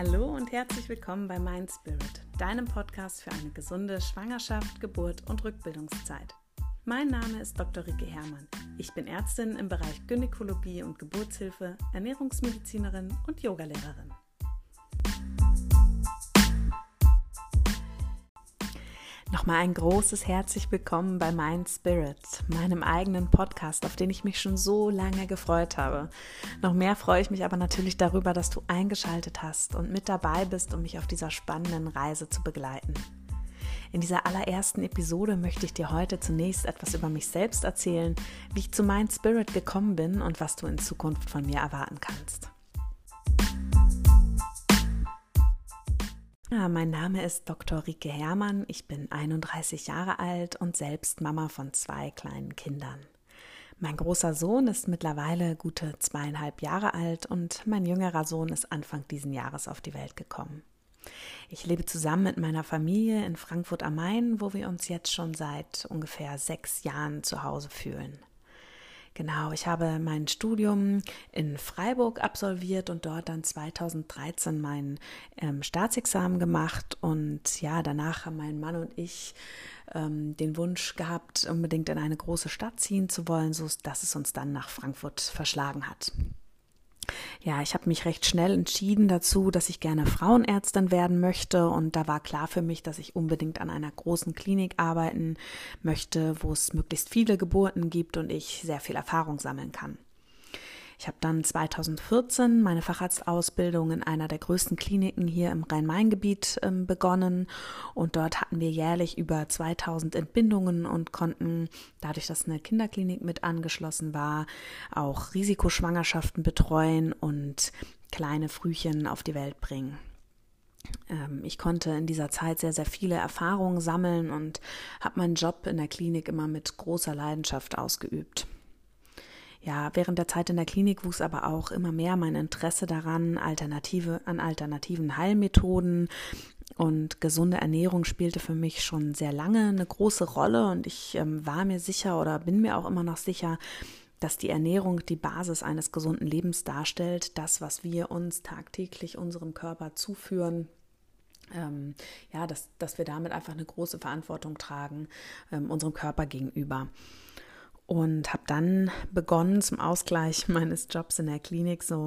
Hallo und herzlich willkommen bei Mind Spirit, deinem Podcast für eine gesunde Schwangerschaft, Geburt und Rückbildungszeit. Mein Name ist Dr. Rike Herrmann. Ich bin Ärztin im Bereich Gynäkologie und Geburtshilfe, Ernährungsmedizinerin und Yogalehrerin. Nochmal ein großes herzlich willkommen bei Mind Spirit, meinem eigenen Podcast, auf den ich mich schon so lange gefreut habe. Noch mehr freue ich mich aber natürlich darüber, dass du eingeschaltet hast und mit dabei bist, um mich auf dieser spannenden Reise zu begleiten. In dieser allerersten Episode möchte ich dir heute zunächst etwas über mich selbst erzählen, wie ich zu Mind Spirit gekommen bin und was du in Zukunft von mir erwarten kannst. Ja, mein Name ist Dr. Rike Herrmann. Ich bin 31 Jahre alt und selbst Mama von zwei kleinen Kindern. Mein großer Sohn ist mittlerweile gute zweieinhalb Jahre alt und mein jüngerer Sohn ist Anfang diesen Jahres auf die Welt gekommen. Ich lebe zusammen mit meiner Familie in Frankfurt am Main, wo wir uns jetzt schon seit ungefähr sechs Jahren zu Hause fühlen. Genau, ich habe mein Studium in Freiburg absolviert und dort dann 2013 mein ähm, Staatsexamen gemacht. Und ja, danach haben mein Mann und ich ähm, den Wunsch gehabt, unbedingt in eine große Stadt ziehen zu wollen, so dass es uns dann nach Frankfurt verschlagen hat ja, ich habe mich recht schnell entschieden dazu, dass ich gerne Frauenärztin werden möchte und da war klar für mich, dass ich unbedingt an einer großen Klinik arbeiten möchte, wo es möglichst viele Geburten gibt und ich sehr viel Erfahrung sammeln kann. Ich habe dann 2014 meine Facharztausbildung in einer der größten Kliniken hier im Rhein-Main-Gebiet ähm, begonnen. Und dort hatten wir jährlich über 2000 Entbindungen und konnten, dadurch, dass eine Kinderklinik mit angeschlossen war, auch Risikoschwangerschaften betreuen und kleine Frühchen auf die Welt bringen. Ähm, ich konnte in dieser Zeit sehr, sehr viele Erfahrungen sammeln und habe meinen Job in der Klinik immer mit großer Leidenschaft ausgeübt ja, während der Zeit in der Klinik wuchs aber auch immer mehr mein Interesse daran, Alternative, an alternativen Heilmethoden. Und gesunde Ernährung spielte für mich schon sehr lange eine große Rolle. Und ich ähm, war mir sicher oder bin mir auch immer noch sicher, dass die Ernährung die Basis eines gesunden Lebens darstellt, das, was wir uns tagtäglich unserem Körper zuführen, ähm, ja, dass, dass wir damit einfach eine große Verantwortung tragen ähm, unserem Körper gegenüber und habe dann begonnen, zum Ausgleich meines Jobs in der Klinik so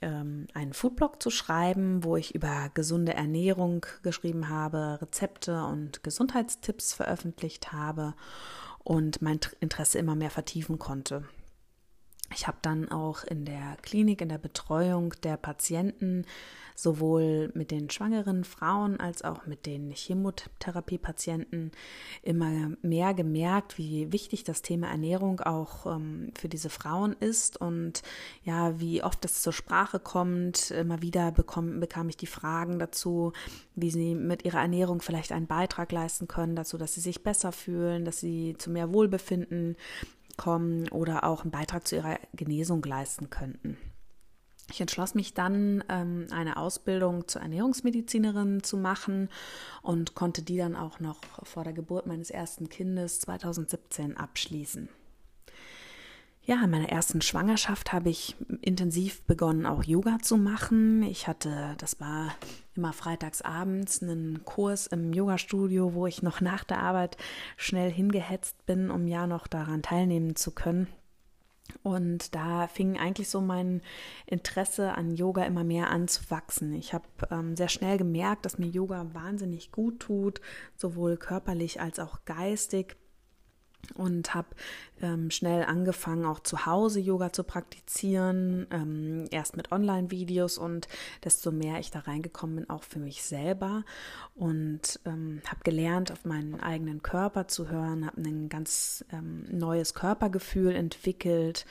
ähm, einen Foodblog zu schreiben, wo ich über gesunde Ernährung geschrieben habe, Rezepte und Gesundheitstipps veröffentlicht habe und mein Interesse immer mehr vertiefen konnte. Ich habe dann auch in der Klinik, in der Betreuung der Patienten sowohl mit den schwangeren Frauen als auch mit den Chemotherapiepatienten immer mehr gemerkt, wie wichtig das Thema Ernährung auch ähm, für diese Frauen ist und ja, wie oft es zur Sprache kommt. Immer wieder bekomm, bekam ich die Fragen dazu, wie sie mit ihrer Ernährung vielleicht einen Beitrag leisten können, dazu, dass sie sich besser fühlen, dass sie zu mehr Wohlbefinden kommen oder auch einen Beitrag zu ihrer Genesung leisten könnten. Ich entschloss mich dann, ähm, eine Ausbildung zur Ernährungsmedizinerin zu machen und konnte die dann auch noch vor der Geburt meines ersten Kindes 2017 abschließen. Ja, in meiner ersten Schwangerschaft habe ich intensiv begonnen, auch Yoga zu machen. Ich hatte, das war immer freitags abends, einen Kurs im Yoga-Studio, wo ich noch nach der Arbeit schnell hingehetzt bin, um ja noch daran teilnehmen zu können. Und da fing eigentlich so mein Interesse an Yoga immer mehr an zu wachsen. Ich habe ähm, sehr schnell gemerkt, dass mir Yoga wahnsinnig gut tut, sowohl körperlich als auch geistig und habe ähm, schnell angefangen, auch zu Hause Yoga zu praktizieren, ähm, erst mit Online-Videos und desto mehr ich da reingekommen bin, auch für mich selber und ähm, habe gelernt, auf meinen eigenen Körper zu hören, habe ein ganz ähm, neues Körpergefühl entwickelt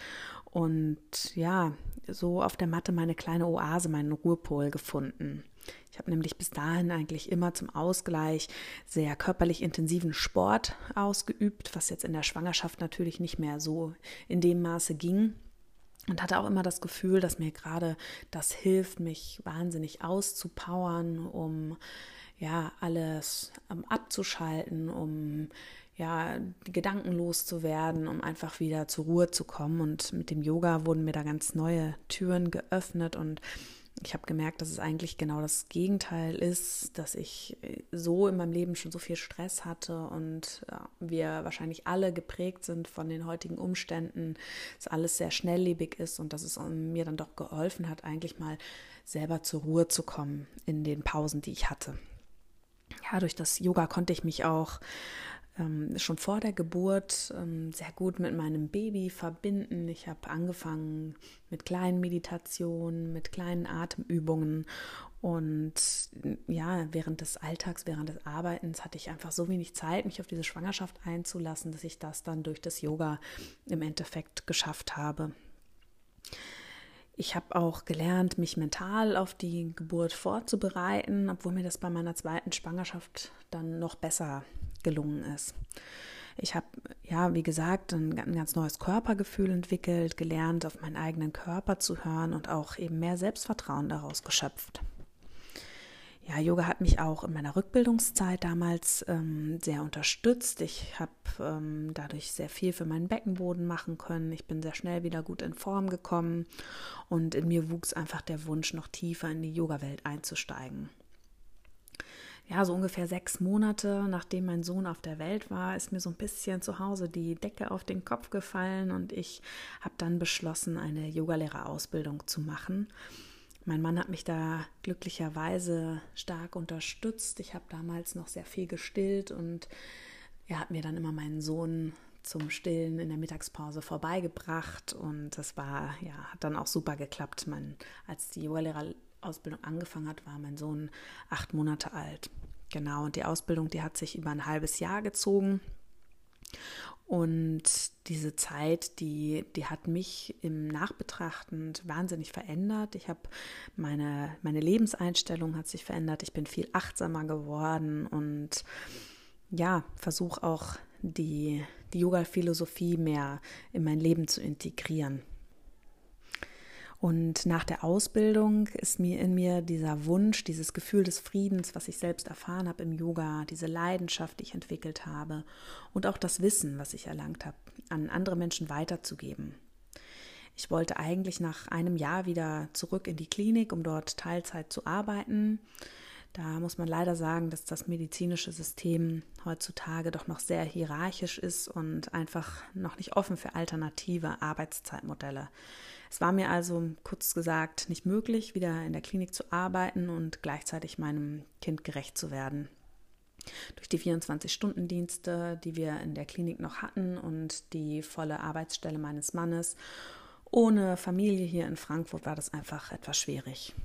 und ja, so auf der Matte meine kleine Oase, meinen Ruhepol gefunden. Ich habe nämlich bis dahin eigentlich immer zum Ausgleich sehr körperlich intensiven Sport ausgeübt, was jetzt in der Schwangerschaft natürlich nicht mehr so in dem Maße ging. Und hatte auch immer das Gefühl, dass mir gerade das hilft, mich wahnsinnig auszupowern, um ja alles um, abzuschalten, um ja, Gedanken loszuwerden, um einfach wieder zur Ruhe zu kommen. Und mit dem Yoga wurden mir da ganz neue Türen geöffnet und Ich habe gemerkt, dass es eigentlich genau das Gegenteil ist, dass ich äh, so in meinem Leben schon so viel Stress hatte und ja, wir wahrscheinlich alle geprägt sind von den heutigen Umständen, dass alles sehr schnelllebig ist und dass es mir dann doch geholfen hat, eigentlich mal selber zur Ruhe zu kommen in den Pausen, die ich hatte. Ja, durch das Yoga konnte ich mich auch ähm, schon vor der Geburt ähm, sehr gut mit meinem Baby verbinden. Ich habe angefangen mit kleinen Meditationen, mit kleinen Atemübungen und ja, während des Alltags, während des Arbeitens hatte ich einfach so wenig Zeit, mich auf diese Schwangerschaft einzulassen, dass ich das dann durch das Yoga im Endeffekt geschafft habe. Ich habe auch gelernt, mich mental auf die Geburt vorzubereiten, obwohl mir das bei meiner zweiten Schwangerschaft dann noch besser gelungen ist. Ich habe, ja, wie gesagt, ein, ein, ganz neues Körpergefühl entwickelt, gelernt, auf meinen eigenen Körper zu hören und auch eben mehr Selbstvertrauen daraus geschöpft. Ja, Yoga hat mich auch in meiner Rückbildungszeit damals ähm, sehr unterstützt. Ich habe ähm, dadurch sehr viel für meinen Beckenboden machen können. Ich bin sehr schnell wieder gut in Form gekommen und in mir wuchs einfach der Wunsch, noch tiefer in die Yoga-Welt einzusteigen ja, so ungefähr sechs Monate nachdem mein Sohn auf der Welt war, ist mir so ein bisschen zu Hause die Decke auf den Kopf gefallen und ich habe dann beschlossen, eine Yogalehrerausbildung zu machen. Mein Mann hat mich da glücklicherweise stark unterstützt. Ich habe damals noch sehr viel gestillt und er hat mir dann immer meinen Sohn zum Stillen in der Mittagspause vorbeigebracht und das war ja hat dann auch super geklappt. Man, als die Yogalehrer-Ausbildung angefangen hat, war mein Sohn acht Monate alt. Genau, und die Ausbildung, die hat sich über ein halbes Jahr gezogen. Und diese Zeit, die, die hat mich im Nachbetrachtend wahnsinnig verändert. Ich habe meine, meine Lebenseinstellung hat sich verändert. Ich bin viel achtsamer geworden und ja, versuche auch die, die Yoga-Philosophie mehr in mein Leben zu integrieren. Und nach der Ausbildung ist mir in mir dieser Wunsch, dieses Gefühl des Friedens, was ich selbst erfahren habe im Yoga, diese Leidenschaft, die ich entwickelt habe und auch das Wissen, was ich erlangt habe, an andere Menschen weiterzugeben. Ich wollte eigentlich nach einem Jahr wieder zurück in die Klinik, um dort Teilzeit zu arbeiten. Da muss man leider sagen, dass das medizinische System heutzutage doch noch sehr hierarchisch ist und einfach noch nicht offen für alternative Arbeitszeitmodelle. Es war mir also kurz gesagt nicht möglich, wieder in der Klinik zu arbeiten und gleichzeitig meinem Kind gerecht zu werden. Durch die 24-Stunden-Dienste, die wir in der Klinik noch hatten und die volle Arbeitsstelle meines Mannes, ohne Familie hier in Frankfurt war das einfach etwas schwierig.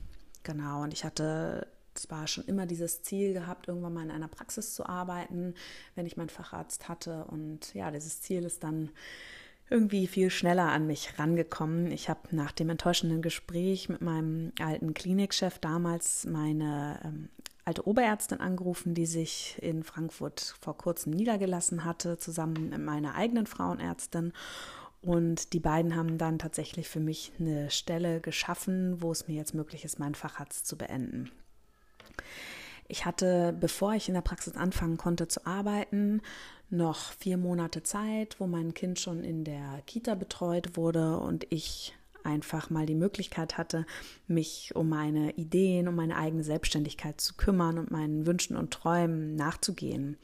Genau, und ich hatte zwar schon immer dieses Ziel gehabt, irgendwann mal in einer Praxis zu arbeiten, wenn ich meinen Facharzt hatte. Und ja, dieses Ziel ist dann irgendwie viel schneller an mich rangekommen. Ich habe nach dem enttäuschenden Gespräch mit meinem alten Klinikchef damals meine ähm, alte Oberärztin angerufen, die sich in Frankfurt vor kurzem niedergelassen hatte, zusammen mit meiner eigenen Frauenärztin. Und die beiden haben dann tatsächlich für mich eine Stelle geschaffen, wo es mir jetzt möglich ist, meinen Facharzt zu beenden. Ich hatte, bevor ich in der Praxis anfangen konnte zu arbeiten, noch vier Monate Zeit, wo mein Kind schon in der Kita betreut wurde und ich einfach mal die Möglichkeit hatte, mich um meine Ideen, um meine eigene Selbstständigkeit zu kümmern und meinen Wünschen und Träumen nachzugehen.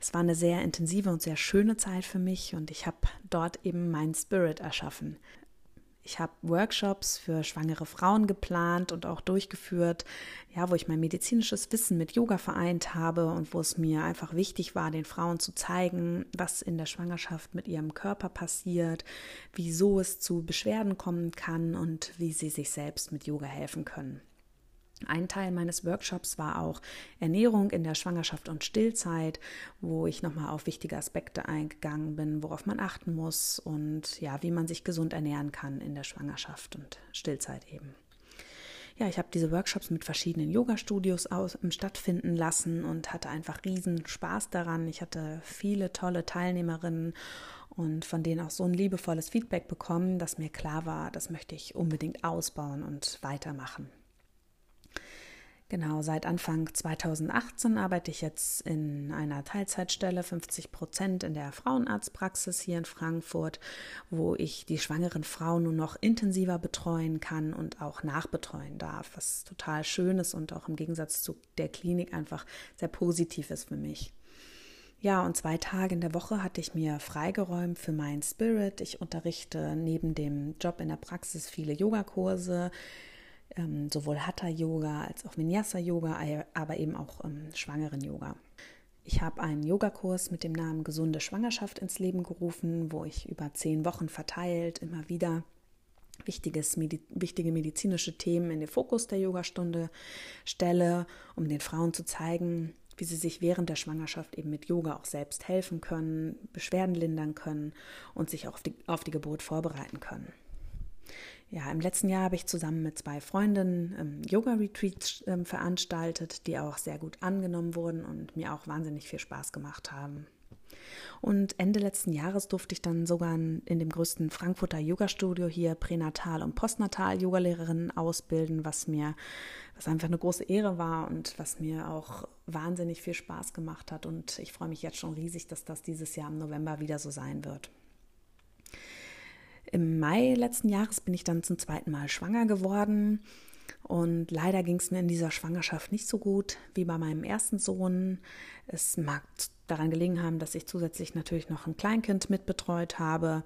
Es war eine sehr intensive und sehr schöne Zeit für mich und ich habe dort eben meinen Spirit erschaffen. Ich habe Workshops für schwangere Frauen geplant und auch durchgeführt, ja, wo ich mein medizinisches Wissen mit Yoga vereint habe und wo es mir einfach wichtig war, den Frauen zu zeigen, was in der Schwangerschaft mit ihrem Körper passiert, wieso es zu Beschwerden kommen kann und wie sie sich selbst mit Yoga helfen können. Ein Teil meines Workshops war auch Ernährung in der Schwangerschaft und Stillzeit, wo ich nochmal auf wichtige Aspekte eingegangen bin, worauf man achten muss und ja, wie man sich gesund ernähren kann in der Schwangerschaft und Stillzeit eben. Ja, ich habe diese Workshops mit verschiedenen Yoga-Studios stattfinden lassen und hatte einfach riesen Spaß daran. Ich hatte viele tolle Teilnehmerinnen und von denen auch so ein liebevolles Feedback bekommen, dass mir klar war, das möchte ich unbedingt ausbauen und weitermachen. Genau, seit Anfang 2018 arbeite ich jetzt in einer Teilzeitstelle, 50 Prozent in der Frauenarztpraxis hier in Frankfurt, wo ich die schwangeren Frauen nur noch intensiver betreuen kann und auch nachbetreuen darf, was total schön ist und auch im Gegensatz zu der Klinik einfach sehr positiv ist für mich. Ja, und zwei Tage in der Woche hatte ich mir freigeräumt für mein Spirit. Ich unterrichte neben dem Job in der Praxis viele Yogakurse ähm, sowohl Hatha-Yoga als auch Vinyasa-Yoga, aber eben auch ähm, Schwangeren-Yoga. Ich habe einen Yogakurs mit dem Namen Gesunde Schwangerschaft ins Leben gerufen, wo ich über zehn Wochen verteilt immer wieder wichtiges, Medi wichtige medizinische Themen in den Fokus der Yogastunde stelle, um den Frauen zu zeigen, wie sie sich während der Schwangerschaft eben mit Yoga auch selbst helfen können, Beschwerden lindern können und sich auch auf die, auf die Geburt vorbereiten können ja, im letzten Jahr habe ich zusammen mit zwei Freundinnen ähm, Yoga-Retreats ähm, veranstaltet, die auch sehr gut angenommen wurden und mir auch wahnsinnig viel Spaß gemacht haben. Und Ende letzten Jahres durfte ich dann sogar in dem größten Frankfurter Yoga-Studio hier Pränatal- und Postnatal-Yogalehrerinnen ausbilden, was mir, was einfach eine große Ehre war und was mir auch wahnsinnig viel Spaß gemacht hat. Und ich freue mich jetzt schon riesig, dass das dieses Jahr im November wieder so sein wird. Im Mai letzten Jahres bin ich dann zum zweiten Mal schwanger geworden. Und leider ging es mir in dieser Schwangerschaft nicht so gut wie bei meinem ersten Sohn. Es mag daran gelegen haben, dass ich zusätzlich natürlich noch ein Kleinkind mitbetreut habe.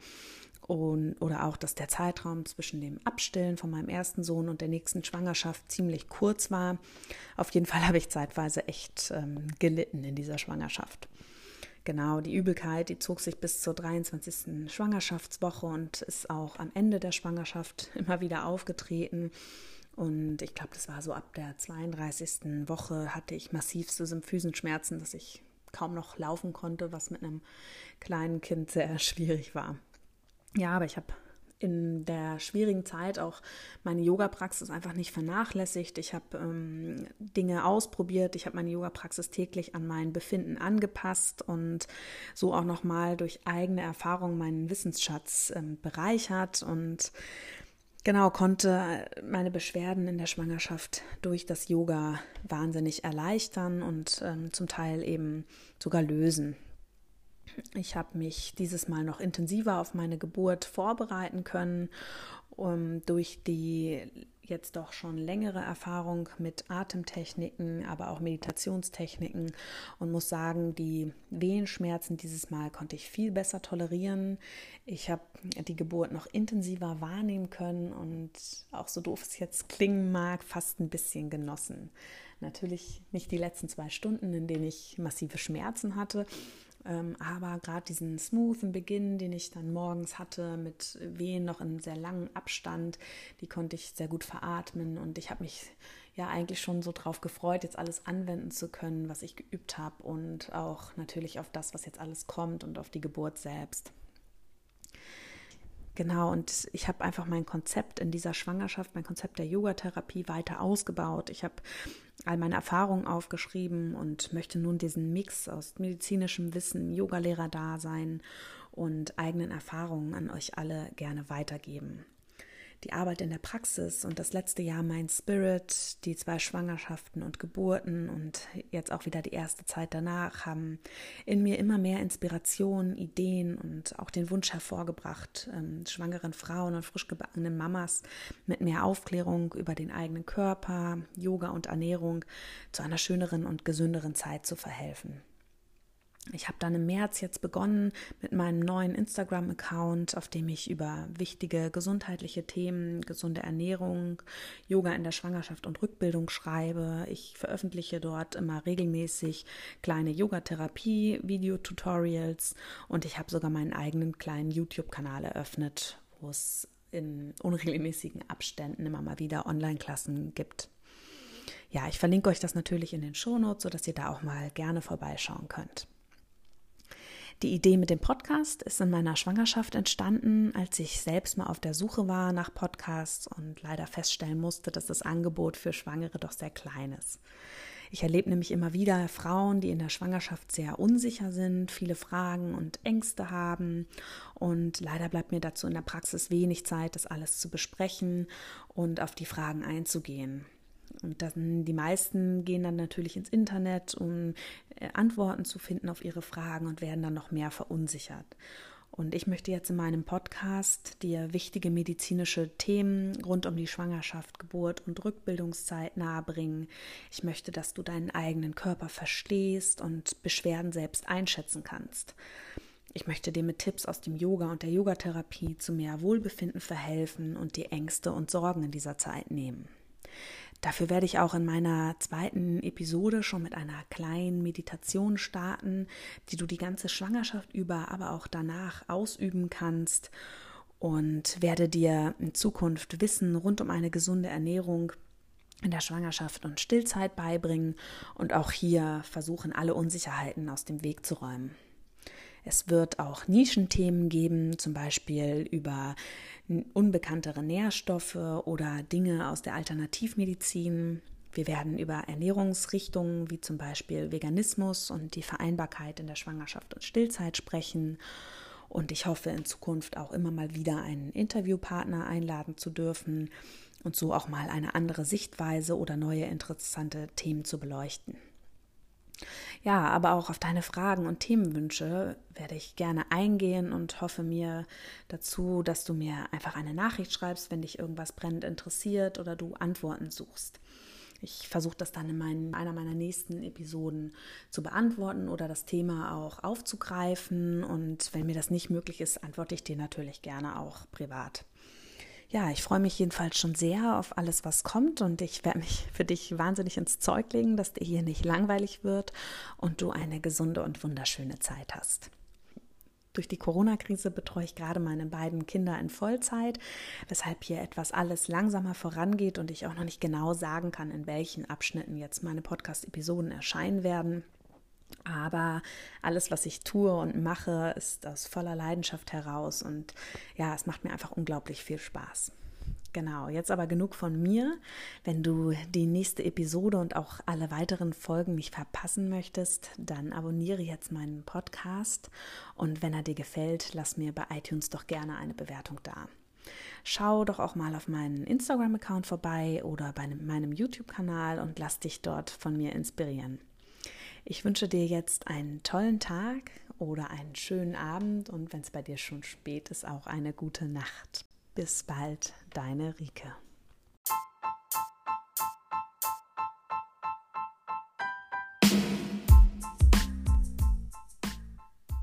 Und, oder auch, dass der Zeitraum zwischen dem Abstillen von meinem ersten Sohn und der nächsten Schwangerschaft ziemlich kurz war. Auf jeden Fall habe ich zeitweise echt ähm, gelitten in dieser Schwangerschaft. Genau, die Übelkeit, die zog sich bis zur 23. Schwangerschaftswoche und ist auch am Ende der Schwangerschaft immer wieder aufgetreten. Und ich glaube, das war so ab der 32. Woche hatte ich massivste Symphysenschmerzen, dass ich kaum noch laufen konnte, was mit einem kleinen Kind sehr schwierig war. Ja, aber ich habe in der schwierigen Zeit auch meine Yoga-Praxis einfach nicht vernachlässigt. Ich habe ähm, Dinge ausprobiert. Ich habe meine Yoga-Praxis täglich an mein Befinden angepasst und so auch nochmal durch eigene Erfahrung meinen Wissensschatz ähm, bereichert und genau konnte meine Beschwerden in der Schwangerschaft durch das Yoga wahnsinnig erleichtern und ähm, zum Teil eben sogar lösen. Ich habe mich dieses Mal noch intensiver auf meine Geburt vorbereiten können, um durch die jetzt doch schon längere Erfahrung mit Atemtechniken, aber auch Meditationstechniken und muss sagen, die Wehenschmerzen dieses Mal konnte ich viel besser tolerieren. Ich habe die Geburt noch intensiver wahrnehmen können und auch so doof es jetzt klingen mag, fast ein bisschen genossen. Natürlich nicht die letzten zwei Stunden, in denen ich massive Schmerzen hatte, aber gerade diesen smoothen Beginn, den ich dann morgens hatte, mit Wehen noch in sehr langen Abstand, die konnte ich sehr gut veratmen und ich habe mich ja eigentlich schon so drauf gefreut, jetzt alles anwenden zu können, was ich geübt habe und auch natürlich auf das, was jetzt alles kommt und auf die Geburt selbst. Genau, und ich habe einfach mein Konzept in dieser Schwangerschaft, mein Konzept der Yogatherapie weiter ausgebaut. Ich habe all meine Erfahrungen aufgeschrieben und möchte nun diesen Mix aus medizinischem Wissen, Yogalehrer-Dasein und eigenen Erfahrungen an euch alle gerne weitergeben die Arbeit in der Praxis und das letzte Jahr mein Spirit, die zwei Schwangerschaften und Geburten und jetzt auch wieder die erste Zeit danach haben in mir immer mehr Inspiration, Ideen und auch den Wunsch hervorgebracht, ähm, schwangeren Frauen und frisch gebackenen Mamas mit mehr Aufklärung über den eigenen Körper, Yoga und Ernährung zu einer schöneren und gesünderen Zeit zu verhelfen. Ich habe dann im März jetzt begonnen mit meinem neuen Instagram-Account, auf dem ich über wichtige gesundheitliche Themen, gesunde Ernährung, Yoga in der Schwangerschaft und Rückbildung schreibe. Ich veröffentliche dort immer regelmäßig kleine Yogatherapie, Videotutorials und ich habe sogar meinen eigenen kleinen YouTube-Kanal eröffnet, wo es in unregelmäßigen Abständen immer mal wieder Online-Klassen gibt. Ja, ich verlinke euch das natürlich in den Shownotes, sodass ihr da auch mal gerne vorbeischauen könnt. Die Idee mit dem Podcast ist in meiner Schwangerschaft entstanden, als ich selbst mal auf der Suche war nach Podcasts und leider feststellen musste, dass das Angebot für Schwangere doch sehr klein ist. Ich erlebe nämlich immer wieder Frauen, die in der Schwangerschaft sehr unsicher sind, viele Fragen und Ängste haben. Und leider bleibt mir dazu in der Praxis wenig Zeit, das alles zu besprechen und auf die Fragen einzugehen. Und dann, die meisten gehen dann natürlich ins Internet, um äh, Antworten zu finden auf ihre Fragen und werden dann noch mehr verunsichert. Und ich möchte jetzt in meinem Podcast dir wichtige medizinische Themen rund um die Schwangerschaft, Geburt und Rückbildungszeit nahebringen. Ich möchte, dass du deinen eigenen Körper verstehst und Beschwerden selbst einschätzen kannst. Ich möchte dir mit Tipps aus dem Yoga und der Yogatherapie zu mehr Wohlbefinden verhelfen und die Ängste und Sorgen in dieser Zeit nehmen. Dafür werde ich auch in meiner zweiten Episode schon mit einer kleinen Meditation starten, die du die ganze Schwangerschaft über, aber auch danach ausüben kannst und werde dir in Zukunft Wissen rund um eine gesunde Ernährung in der Schwangerschaft und Stillzeit beibringen und auch hier versuchen, alle Unsicherheiten aus dem Weg zu räumen. Es wird auch Nischenthemen geben, zum Beispiel über unbekanntere Nährstoffe oder Dinge aus der Alternativmedizin. Wir werden über Ernährungsrichtungen wie zum Beispiel Veganismus und die Vereinbarkeit in der Schwangerschaft und Stillzeit sprechen. Und ich hoffe in Zukunft auch immer mal wieder einen Interviewpartner einladen zu dürfen und so auch mal eine andere Sichtweise oder neue interessante Themen zu beleuchten. Ja, aber auch auf deine Fragen und Themenwünsche werde ich gerne eingehen und hoffe mir dazu, dass du mir einfach eine Nachricht schreibst, wenn dich irgendwas brennend interessiert oder du Antworten suchst. Ich versuche das dann in meinen, einer meiner nächsten Episoden zu beantworten oder das Thema auch aufzugreifen. Und wenn mir das nicht möglich ist, antworte ich dir natürlich gerne auch privat ja, ich freue mich jedenfalls schon sehr auf alles, was kommt und ich werde mich für dich wahnsinnig ins Zeug legen, dass dir hier nicht langweilig wird und du eine gesunde und wunderschöne Zeit hast. Durch die Corona-Krise betreue ich gerade meine beiden Kinder in Vollzeit, weshalb hier etwas alles langsamer vorangeht und ich auch noch nicht genau sagen kann, in welchen Abschnitten jetzt meine Podcast-Episoden erscheinen werden. Aber alles, was ich tue und mache, ist aus voller Leidenschaft heraus. Und ja, es macht mir einfach unglaublich viel Spaß. Genau, jetzt aber genug von mir. Wenn du die nächste Episode und auch alle weiteren Folgen nicht verpassen möchtest, dann abonniere jetzt meinen Podcast und wenn er dir gefällt, lass mir bei iTunes doch gerne eine Bewertung da. Schau doch auch mal auf meinen Instagram-Account vorbei oder bei meinem YouTube-Kanal und lass dich dort von mir inspirieren. Ich wünsche dir jetzt einen tollen Tag oder einen schönen Abend und wenn es bei dir schon spät ist, auch eine gute Nacht. Bis bald, deine Rike.